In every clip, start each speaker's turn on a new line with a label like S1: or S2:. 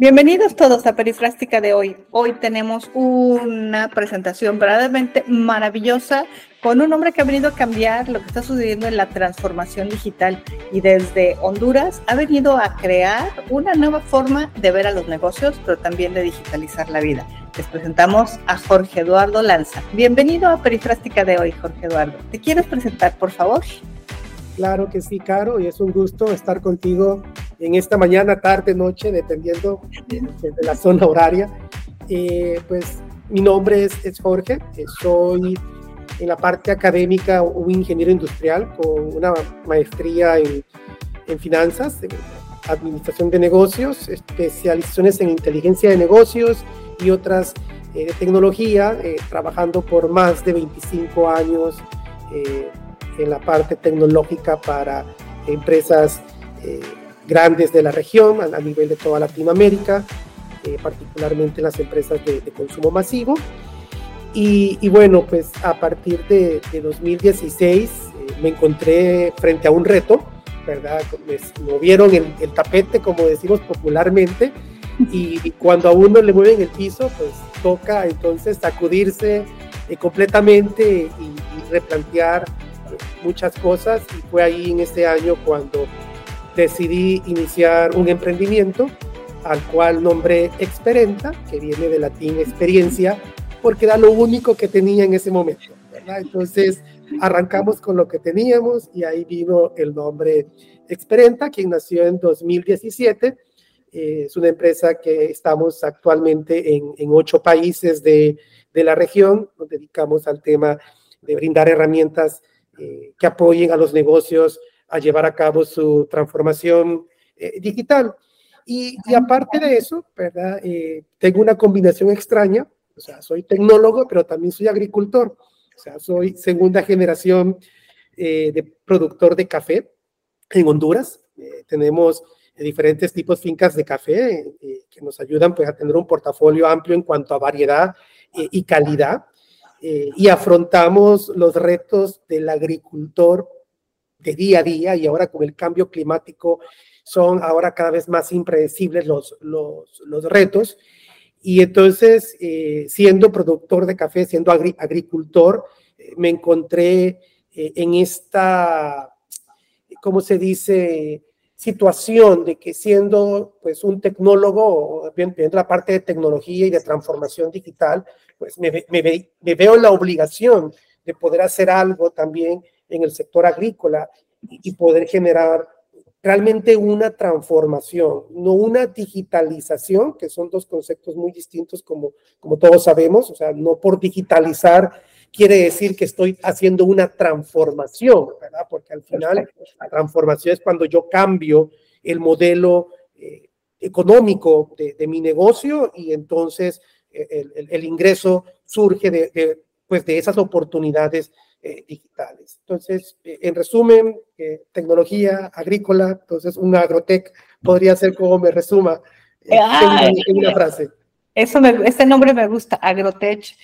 S1: Bienvenidos todos a Perifrástica de hoy. Hoy tenemos una presentación verdaderamente maravillosa con un hombre que ha venido a cambiar lo que está sucediendo en la transformación digital y desde Honduras ha venido a crear una nueva forma de ver a los negocios, pero también de digitalizar la vida. Les presentamos a Jorge Eduardo Lanza. Bienvenido a Perifrástica de hoy, Jorge Eduardo. ¿Te quieres presentar, por favor?
S2: Claro que sí, Caro, y es un gusto estar contigo en esta mañana, tarde, noche, dependiendo de, la zona horaria. Eh, pues mi nombre es, Jorge, eh, soy en la parte académica un ingeniero industrial con una maestría en, en finanzas, en administración de negocios, especializaciones en inteligencia de negocios y otras eh, de tecnología, trabajando por más de 25 años en la parte tecnológica para empresas grandes de la región a, nivel de toda Latinoamérica, eh, particularmente las empresas de, consumo masivo. Y, bueno, pues a partir de, 2016 eh, me encontré frente a un reto, ¿verdad? Me movieron el, el tapete, como decimos popularmente, y, cuando a uno le mueven el piso, pues toca entonces sacudirse eh, completamente y, y replantear muchas cosas. Y fue ahí en este año cuando decidí iniciar un emprendimiento al cual nombré Experenta, que viene de latín experiencia, porque era lo único que tenía en ese momento. Entonces arrancamos con lo que teníamos y ahí vino el nombre Experenta, quien nació en 2017. Eh, es una empresa que estamos actualmente en, en ocho países de, de, la región, nos dedicamos al tema de brindar herramientas eh, que apoyen a los negocios a llevar a cabo su transformación eh, digital. Y, aparte de eso, ¿verdad? Eh, tengo una combinación extraña, o sea, soy tecnólogo, pero también soy agricultor, o sea, soy segunda generación de productor de café en Honduras. tenemos diferentes tipos de fincas de café que nos ayudan pues, a tener un portafolio amplio en cuanto a variedad y calidad. Y afrontamos los retos del agricultor de día a día y ahora con el cambio climático son ahora cada vez más impredecibles los, los, los retos. Y entonces, eh, siendo productor de café, siendo agricultor, eh, me encontré eh, en esta, ¿cómo se dice? Situación de que siendo pues un tecnólogo, viendo la parte de tecnología y de transformación digital, pues me, veo en la obligación de poder hacer algo también en el sector agrícola y poder generar realmente una transformación, no una digitalización, que son dos conceptos muy distintos como, como todos sabemos, o sea, no por digitalizar quiere decir que estoy haciendo una transformación, ¿verdad? Porque al final la transformación es cuando yo cambio el modelo eh, económico de, mi negocio y entonces eh, el, ingreso surge de, pues de esas oportunidades eh, digitales. Entonces, eh, en resumen, eh, tecnología agrícola, entonces un agrotech podría ser como me resuma en, una frase.
S1: Eso me, ese nombre me gusta, agrotech.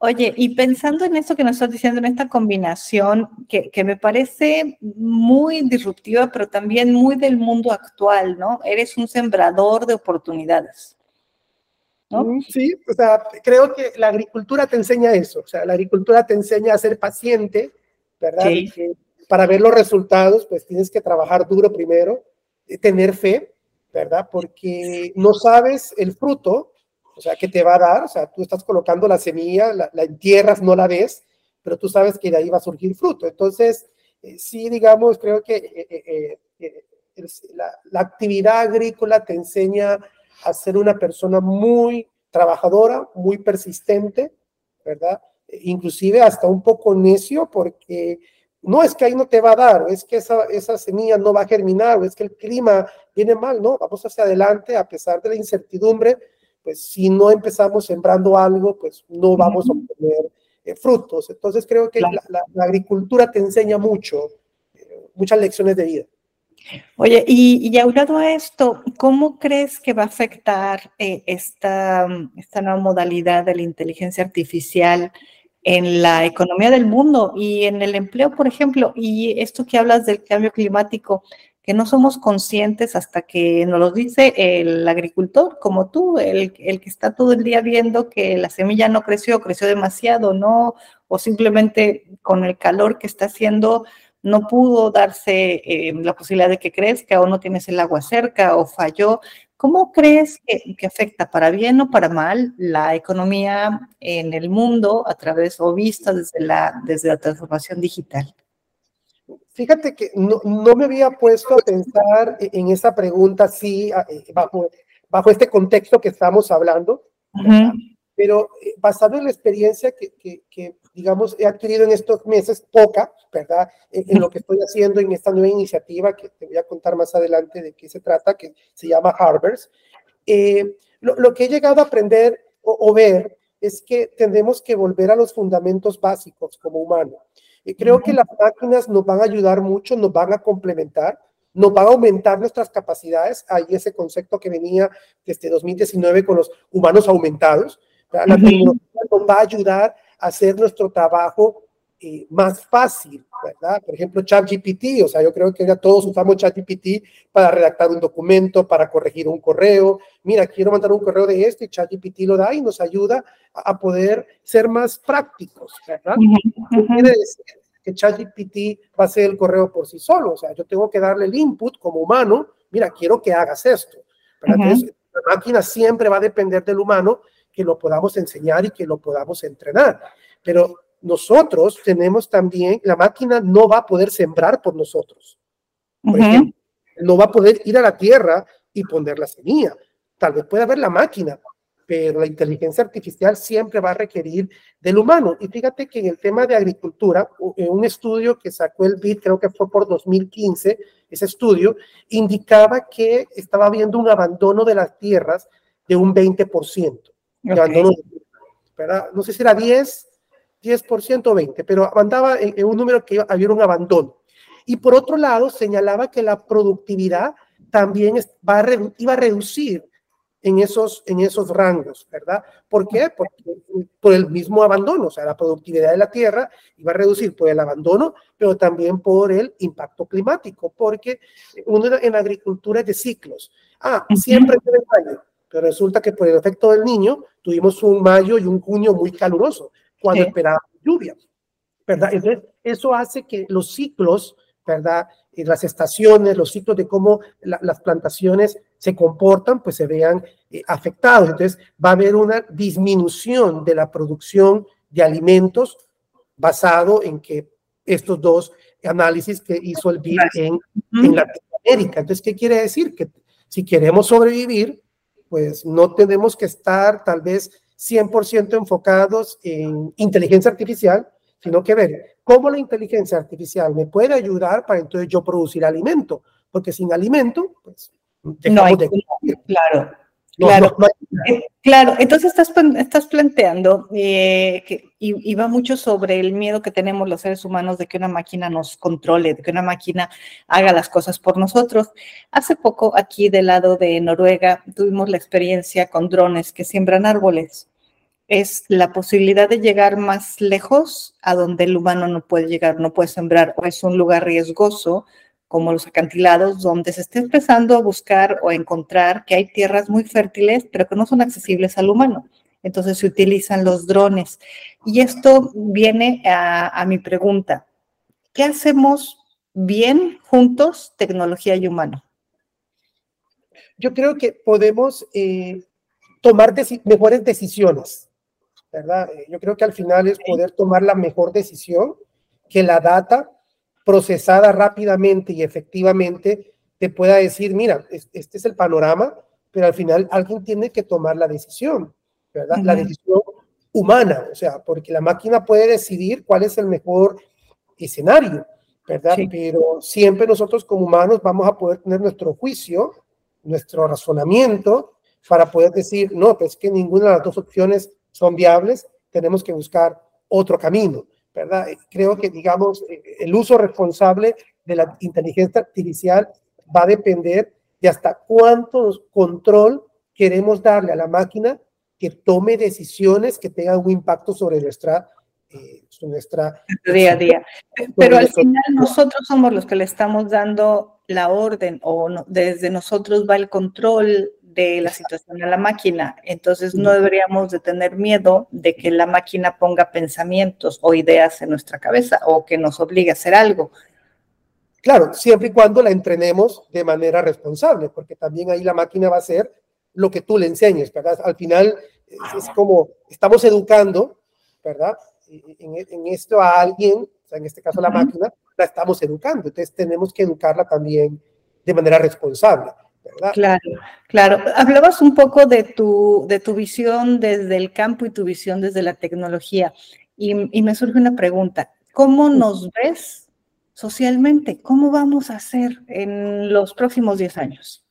S1: Oye, y pensando en eso que nos estás diciendo, en esta combinación que, que, me parece muy disruptiva, pero también muy del mundo actual, ¿no? Eres un sembrador de oportunidades.
S2: Mm, sí, o sea, creo que la agricultura te enseña eso, o sea, la agricultura te enseña a ser paciente, ¿verdad? para ver los resultados, pues tienes que trabajar duro primero, eh, tener fe, ¿verdad? Porque no sabes el fruto, o sea, que te va a dar, o sea, tú estás colocando la semilla, la, entierras, no la ves, pero tú sabes que de ahí va a surgir fruto. Entonces, eh, sí, digamos, creo que eh, la, la actividad agrícola te enseña a ser una persona muy trabajadora, muy persistente, ¿verdad? Inclusive hasta un poco necio porque no es que ahí no te va a dar, es que esa, esa semilla no va a germinar, o es que el clima viene mal, no, vamos hacia adelante a pesar de la incertidumbre, pues si no empezamos sembrando algo, pues no vamos a obtener eh, frutos. Entonces creo que la, agricultura te enseña mucho, eh, muchas lecciones de vida.
S1: Oye, y, y aunado a esto, ¿cómo crees que va a afectar eh, esta, esta nueva modalidad de la inteligencia artificial en la economía del mundo y en el empleo, por ejemplo? Y esto que hablas del cambio climático, que no somos conscientes hasta que nos lo dice el agricultor, como tú, el, el que está todo el día viendo que la semilla no creció, creció demasiado, ¿no? O simplemente con el calor que está haciendo, no pudo darse eh, la posibilidad de que crezca o no tienes el agua cerca o falló. ¿Cómo crees que, afecta para bien o para mal la economía en el mundo a través o vista desde la, desde la transformación digital?
S2: Fíjate que no, me había puesto a pensar en esa pregunta así, eh, bajo, bajo este contexto que estamos hablando, pero eh, basado en la experiencia que, que, digamos, he adquirido en estos meses, poca, ¿verdad? En, lo que estoy haciendo en esta nueva iniciativa, que te voy a contar más adelante de qué se trata, que se llama Harbors. Eh, lo, que he llegado a aprender o, ver es que tendremos que volver a los fundamentos básicos como humanos. Y creo que las máquinas nos van a ayudar mucho, nos van a complementar, nos van a aumentar nuestras capacidades. Hay ese concepto que venía desde 2019 con los humanos aumentados. La tecnología nos va a ayudar hacer nuestro trabajo eh, más fácil, ¿verdad? Por ejemplo, ChatGPT, o sea, yo creo que ya todos usamos ChatGPT para redactar un documento, para corregir un correo. Mira, quiero mandar un correo de este, ChatGPT lo da y nos ayuda a, poder ser más prácticos, ¿verdad? No quiere decir que ChatGPT va a hacer el correo por sí solo, o sea, yo tengo que darle el input como humano, mira, quiero que hagas esto. Entonces, la máquina siempre va a depender del humano que lo podamos enseñar y que lo podamos entrenar. Pero nosotros tenemos también, la máquina no va a poder sembrar por nosotros. Por ejemplo, no va a poder ir a la tierra y poner la semilla. Tal vez pueda haber la máquina, pero la inteligencia artificial siempre va a requerir del humano. Y fíjate que en el tema de agricultura, en un estudio que sacó el BID, creo que fue por 2015, ese estudio indicaba que estaba habiendo un abandono de las tierras de un 20%. No sé si era 10, 10% o 20, pero mandaba en, un número que había un abandono. Y por otro lado, señalaba que la productividad también va iba a reducir en esos, en esos rangos, ¿verdad? ¿Por qué? Porque, por el mismo abandono, o sea, la productividad de la tierra iba a reducir por el abandono, pero también por el impacto climático, porque uno en agricultura es de ciclos. Ah, siempre tiene año, pero resulta que por el efecto del niño tuvimos un mayo y un junio muy caluroso, cuando esperábamos lluvia, ¿verdad? Entonces, eso hace que los ciclos, ¿verdad? Y las estaciones, los ciclos de cómo las plantaciones se comportan, pues se vean eh, afectados. Entonces, va a haber una disminución de la producción de alimentos basado en que estos dos análisis que hizo el BID en, en Latinoamérica. Entonces, ¿qué quiere decir? Que si queremos sobrevivir, pues no tenemos que estar tal vez 100% enfocados en inteligencia artificial, sino que ver cómo la inteligencia artificial me puede ayudar para entonces yo producir alimento, porque sin alimento, pues
S1: no hay, de... claro. Claro, eh, claro. Entonces estás, estás planteando eh, que y, va mucho sobre el miedo que tenemos los seres humanos de que una máquina nos controle, de que una máquina haga las cosas por nosotros. Hace poco aquí del lado de Noruega tuvimos la experiencia con drones que siembran árboles. Es la posibilidad de llegar más lejos a donde el humano no puede llegar, no puede sembrar, o es un lugar riesgoso como los acantilados, donde se está empezando a buscar o a encontrar que hay tierras muy fértiles, pero que no son accesibles al humano. Entonces se utilizan los drones. Y esto viene a, mi pregunta. ¿Qué hacemos bien juntos, tecnología y humano?
S2: Yo creo que podemos eh, tomar mejores decisiones, ¿verdad? Eh, yo creo que al final es poder tomar la mejor decisión, que la data procesada rápidamente y efectivamente te pueda decir, mira, este es el panorama, pero al final alguien tiene que tomar la decisión, ¿verdad? La decisión humana, o sea, porque la máquina puede decidir cuál es el mejor escenario, ¿verdad? Pero siempre nosotros como humanos vamos a poder tener nuestro juicio, nuestro razonamiento para poder decir, no, pues que ninguna de las dos opciones son viables, tenemos que buscar otro camino. ¿Verdad? Creo que, digamos, el uso responsable de la inteligencia artificial va a depender de hasta cuánto control queremos darle a la máquina que tome decisiones que tengan un impacto sobre nuestra eh, nuestra
S1: día a día. Pero al final nosotros somos los que le estamos dando la orden o desde nosotros va el control de la situación a la máquina. Entonces no deberíamos de tener miedo de que la máquina ponga pensamientos o ideas en nuestra cabeza o que nos obligue a hacer algo.
S2: Claro, siempre y cuando la entrenemos de manera responsable, porque también ahí la máquina va a hacer lo que tú le enseñes, ¿verdad? Al final es, como estamos educando, ¿verdad? En, esto a alguien, en este caso la máquina, la estamos educando, entonces tenemos que educarla también de manera responsable. ¿Verdad?
S1: Claro, claro. Hablabas un poco de tu, de tu visión desde el campo y tu visión desde la tecnología. Y, y me surge una pregunta. ¿Cómo nos ves socialmente? ¿Cómo vamos a hacer en los próximos 10 años?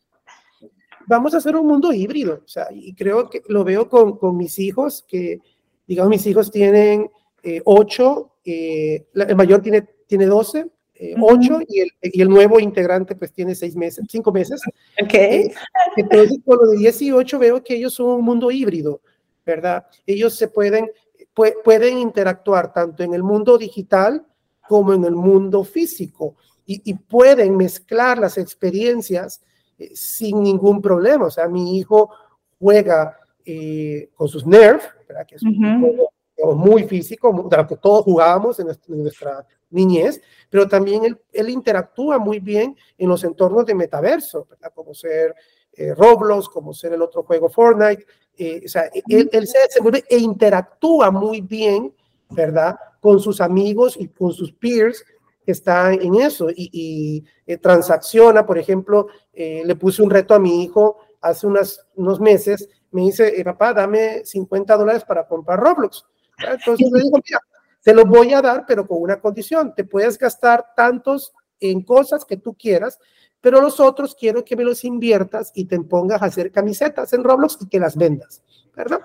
S2: Vamos a hacer un mundo híbrido, o sea, y creo que lo veo con, con mis hijos, que, digamos, mis hijos tienen eh, 8, eh, el mayor tiene, tiene 12, eh, 8 y, el, y el nuevo integrante pues tiene 6 meses, 5 meses.
S1: Ok.
S2: Eh, entonces, con lo de 18 veo que ellos son un mundo híbrido, ¿verdad? Ellos se pueden, pu pueden interactuar tanto en el mundo digital, como en el mundo físico y, y pueden mezclar las experiencias eh, sin ningún problema. O sea, mi hijo juega eh, con sus Nerf, ¿verdad? que es un uh -huh. juego muy físico, de lo que todos jugábamos en nuestra, niñez, pero también él, él, interactúa muy bien en los entornos de metaverso, ¿verdad? como ser eh, Roblox, como ser el otro juego Fortnite. Eh, o sea, él, él se desenvuelve e interactúa muy bien, ¿verdad? con sus amigos y con sus peers que están en eso y, y eh, transacciona, por ejemplo, eh, le puse un reto a mi hijo hace unas, unos meses, me dice, eh, papá, dame 50 dólares para comprar Roblox. Entonces le digo, mira, te lo voy a dar, pero con una condición, te puedes gastar tantos en cosas que tú quieras, pero los otros quiero que me los inviertas y te pongas a hacer camisetas en Roblox y que las vendas, ¿verdad?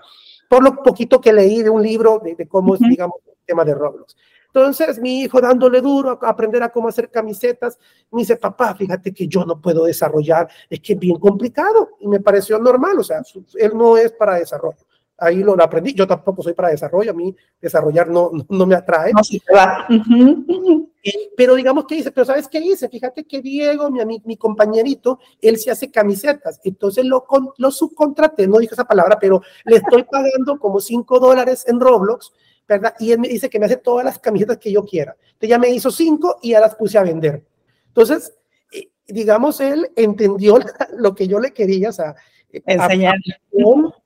S2: Por lo poquito que leí de un libro de, de cómo, uh -huh. digamos, tema de Roblox. Entonces, mi hijo dándole duro a aprender a cómo hacer camisetas, me dice, papá, fíjate que yo no puedo desarrollar, es que es bien complicado. Y me pareció normal, o sea, él no es para desarrollo. Ahí lo aprendí, yo tampoco soy para desarrollo, a mí desarrollar no, no, no me atrae. No, sí, uh -huh. Pero digamos que dice, pero ¿sabes qué hice? Fíjate que Diego, mi, mi compañerito, él se hace camisetas, entonces lo, lo subcontraté, no dije esa palabra, pero le estoy pagando como 5 dólares en Roblox ¿verdad? Y él me dice que me hace todas las camisetas que yo quiera. Entonces ya me hizo cinco y ya las puse a vender. Entonces, eh, digamos, él entendió lo que yo le quería, o sea,
S1: eh, enseñar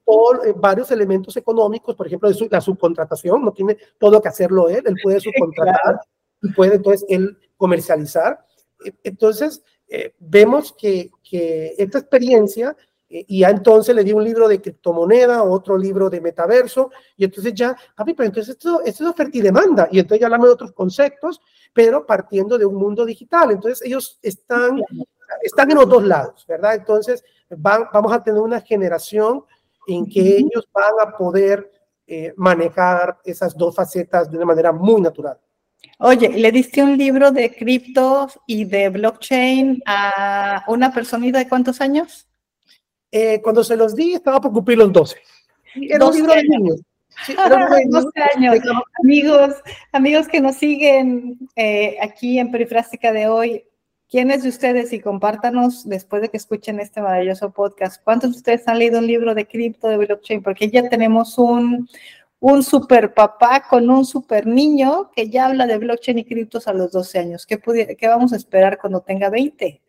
S2: con eh, varios elementos económicos, por ejemplo, su, la subcontratación, no tiene todo que hacerlo él, él puede subcontratar y puede entonces él comercializar. Entonces, eh, vemos que, que esta experiencia y ya entonces le di un libro de criptomoneda, otro libro de metaverso, y entonces ya, papi, pero entonces esto, esto es oferta y demanda, y entonces ya hablamos de otros conceptos, pero partiendo de un mundo digital. Entonces ellos están, están en los dos lados, ¿verdad? Entonces van, vamos a tener una generación en que ellos van a poder eh, manejar esas dos facetas de una manera muy natural.
S1: Oye, ¿le diste un libro de criptos y de blockchain a una personita de cuántos años?
S2: Eh, cuando se los di, estaba por cumplir los 12. Era 12 un libro de niños.
S1: Sí, era un 12 años. Amigos, amigos que nos siguen eh, aquí en Perifrástica de hoy, ¿quiénes de ustedes, y compártanos después de que escuchen este maravilloso podcast, cuántos de ustedes han leído un libro de cripto, de blockchain? Porque ya tenemos un, un super papá con un super niño que ya habla de blockchain y criptos a los 12 años. ¿Qué, qué vamos a esperar cuando tenga 20?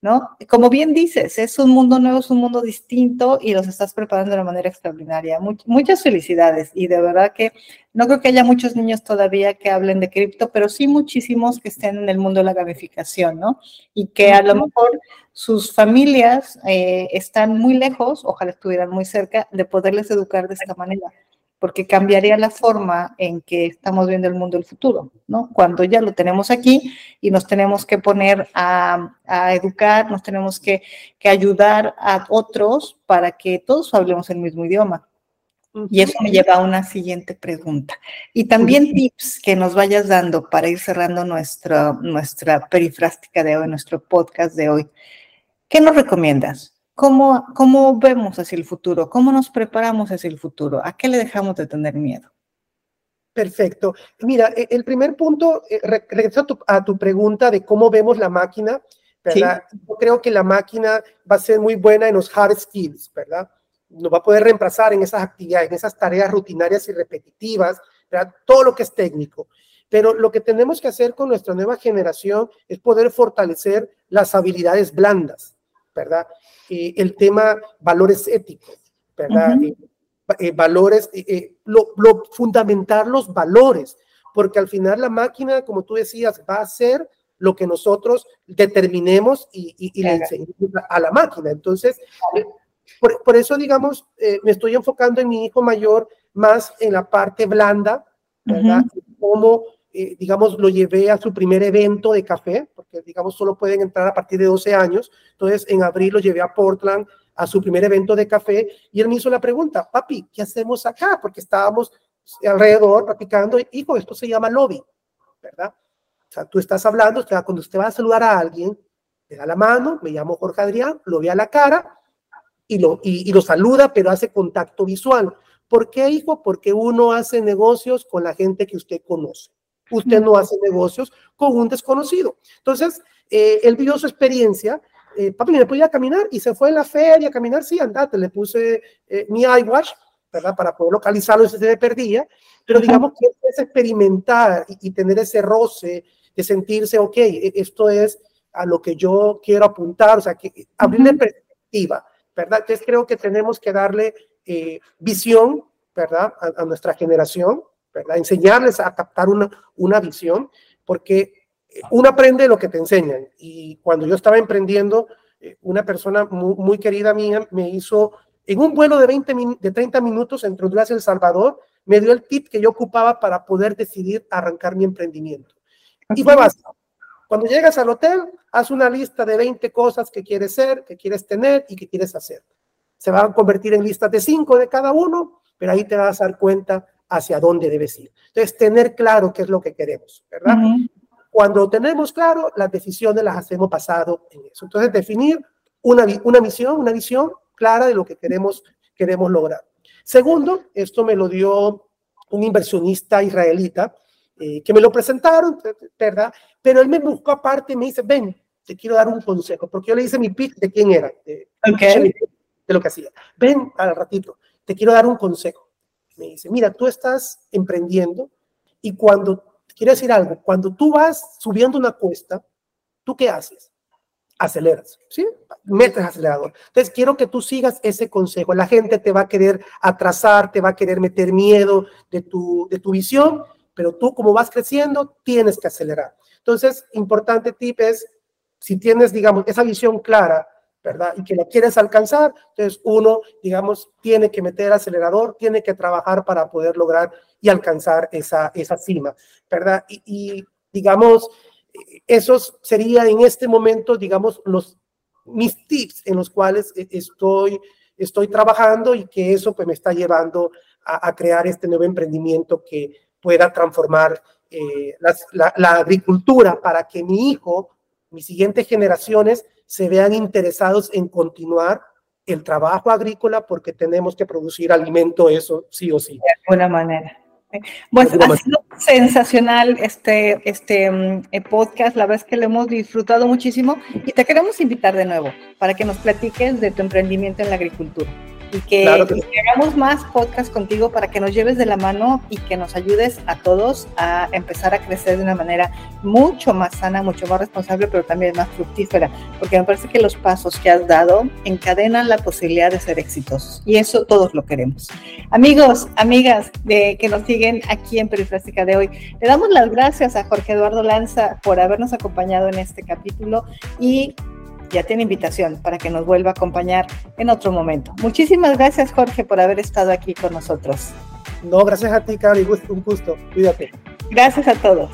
S1: ¿No? Como bien dices, es un mundo nuevo, es un mundo distinto y los estás preparando de una manera extraordinaria. Much muchas felicidades y de verdad que no creo que haya muchos niños todavía que hablen de cripto, pero sí muchísimos que estén en el mundo de la gamificación, ¿no? Y que a lo mejor sus familias eh, están muy lejos, ojalá estuvieran muy cerca, de poderles educar de esta manera porque cambiaría la forma en que estamos viendo el mundo del futuro, ¿no? Cuando ya lo tenemos aquí y nos tenemos que poner a, a educar, nos tenemos que, que, ayudar a otros para que todos hablemos el mismo idioma. Y eso me lleva a una siguiente pregunta. Y también tips que nos vayas dando para ir cerrando nuestra, nuestra perifrástica de hoy, nuestro podcast de hoy. ¿Qué nos recomiendas? ¿Cómo, ¿Cómo vemos hacia el futuro? ¿Cómo nos preparamos hacia el futuro? ¿A qué le dejamos de tener miedo?
S2: Perfecto. Mira, e, el primer punto, eh, regreso a tu, a tu pregunta de cómo vemos la máquina. ¿verdad? Yo creo que la máquina va a ser muy buena en los hard skills, ¿verdad? Nos va a poder reemplazar en esas actividades, en esas tareas rutinarias y repetitivas, ¿verdad? Todo lo que es técnico. Pero lo que tenemos que hacer con nuestra nueva generación es poder fortalecer las habilidades blandas, ¿verdad? Eh, el tema valores éticos, ¿verdad? Eh, eh, valores, lo, lo, fundamentar los valores, porque al final la máquina, como tú decías, va a ser lo que nosotros determinemos y, y, le enseñemos a la máquina. Entonces, por, por, eso, digamos, me estoy enfocando en mi hijo mayor más en la parte blanda, ¿verdad? Cómo eh, digamos, lo llevé a su primer evento de café, porque, digamos, solo pueden entrar a partir de 12 años. Entonces, en abril lo llevé a Portland a su primer evento de café y él me hizo la pregunta, papi, ¿qué hacemos acá? Porque estábamos alrededor platicando, hijo, esto se llama lobby, ¿verdad? O sea, tú estás hablando, cuando usted va a saludar a alguien, le da la mano, me llamo Jorge Adrián, lo ve a la cara y lo, y, y lo saluda, pero hace contacto visual. ¿Por qué, hijo? Porque uno hace negocios con la gente que usted conoce. Usted no hace negocios con un desconocido. Entonces, eh, él vio su experiencia. Eh, papi, ¿me podía caminar? Y se fue en la feria a caminar. Sí, andate. Le puse eh, mi iWatch, ¿verdad? Para poder localizarlo si se me perdía. Pero digamos que es experimentar y, tener ese roce de sentirse, ok, e, esto es a lo que yo quiero apuntar, o sea, que abrirle perspectiva, ¿verdad? Entonces creo que tenemos que darle visión, ¿verdad? a nuestra generación, Enseñarles a captar una, una visión, porque uno aprende lo que te enseñan. Y cuando yo estaba emprendiendo, eh, una persona muy, querida mía me hizo, en un vuelo de, 20 de 30 minutos entre Honduras y El Salvador, me dio el tip que yo ocupaba para poder decidir arrancar mi emprendimiento. Y fue básico. Cuando llegas al hotel, haz una lista de 20 cosas que quieres ser, que quieres tener y que quieres hacer. Se van a convertir en listas de 5 de cada uno, pero ahí te vas a dar cuenta hacia dónde debes ir. Entonces, tener claro qué es lo que queremos, ¿verdad? Cuando tenemos claro, las decisiones las hacemos pasado en eso. Entonces, definir una, una misión, una visión clara de lo que queremos, queremos lograr. Segundo, esto me lo dio un inversionista israelita, eh, que me lo presentaron, ¿verdad? Pero él me buscó aparte y me dice, ven, te quiero dar un consejo, porque yo le hice mi pitch de quién era, de, de lo que hacía. Ven al ratito, te quiero dar un consejo me dice, mira, tú estás emprendiendo y cuando, quiero decir algo, cuando tú vas subiendo una cuesta, ¿tú qué haces? Aceleras, ¿sí? Metes acelerador. Entonces, quiero que tú sigas ese consejo. La gente te va a querer atrasar, te va a querer meter miedo de tu, de tu visión, pero tú como vas creciendo, tienes que acelerar. Entonces, importante tip es, si tienes, digamos, esa visión clara, ¿verdad? Y que lo quieres alcanzar, entonces uno, digamos, tiene que meter acelerador, tiene que trabajar para poder lograr y alcanzar esa, esa cima, ¿verdad? Y, digamos, esos sería en este momento, digamos, los mis tips en los cuales e, estoy, estoy trabajando y que eso pues me está llevando a, crear este nuevo emprendimiento que pueda transformar eh, la, la agricultura para que mi hijo, mis siguientes generaciones, se vean interesados en continuar el trabajo agrícola porque tenemos que producir alimento, eso sí o sí.
S1: De alguna manera. Bueno, ha sido sensacional este, este eh, podcast, la verdad es que lo hemos disfrutado muchísimo y te queremos invitar de nuevo para que nos platiques de tu emprendimiento en la agricultura y que, hagamos más podcast contigo para que nos lleves de la mano y que nos ayudes a todos a empezar a crecer de una manera mucho más sana, mucho más responsable, pero también más fructífera, porque me parece que los pasos que has dado encadenan la posibilidad de ser exitosos y eso todos lo queremos. Amigos, amigas de, que nos siguen aquí en Perifrástica de hoy, le damos las gracias a Jorge Eduardo Lanza por habernos acompañado en este capítulo y ya tiene invitación para que nos vuelva a acompañar en otro momento. Muchísimas gracias, Jorge, por haber estado aquí con nosotros.
S2: No, gracias a ti, Cari, un gusto. Cuídate.
S1: Gracias a todos.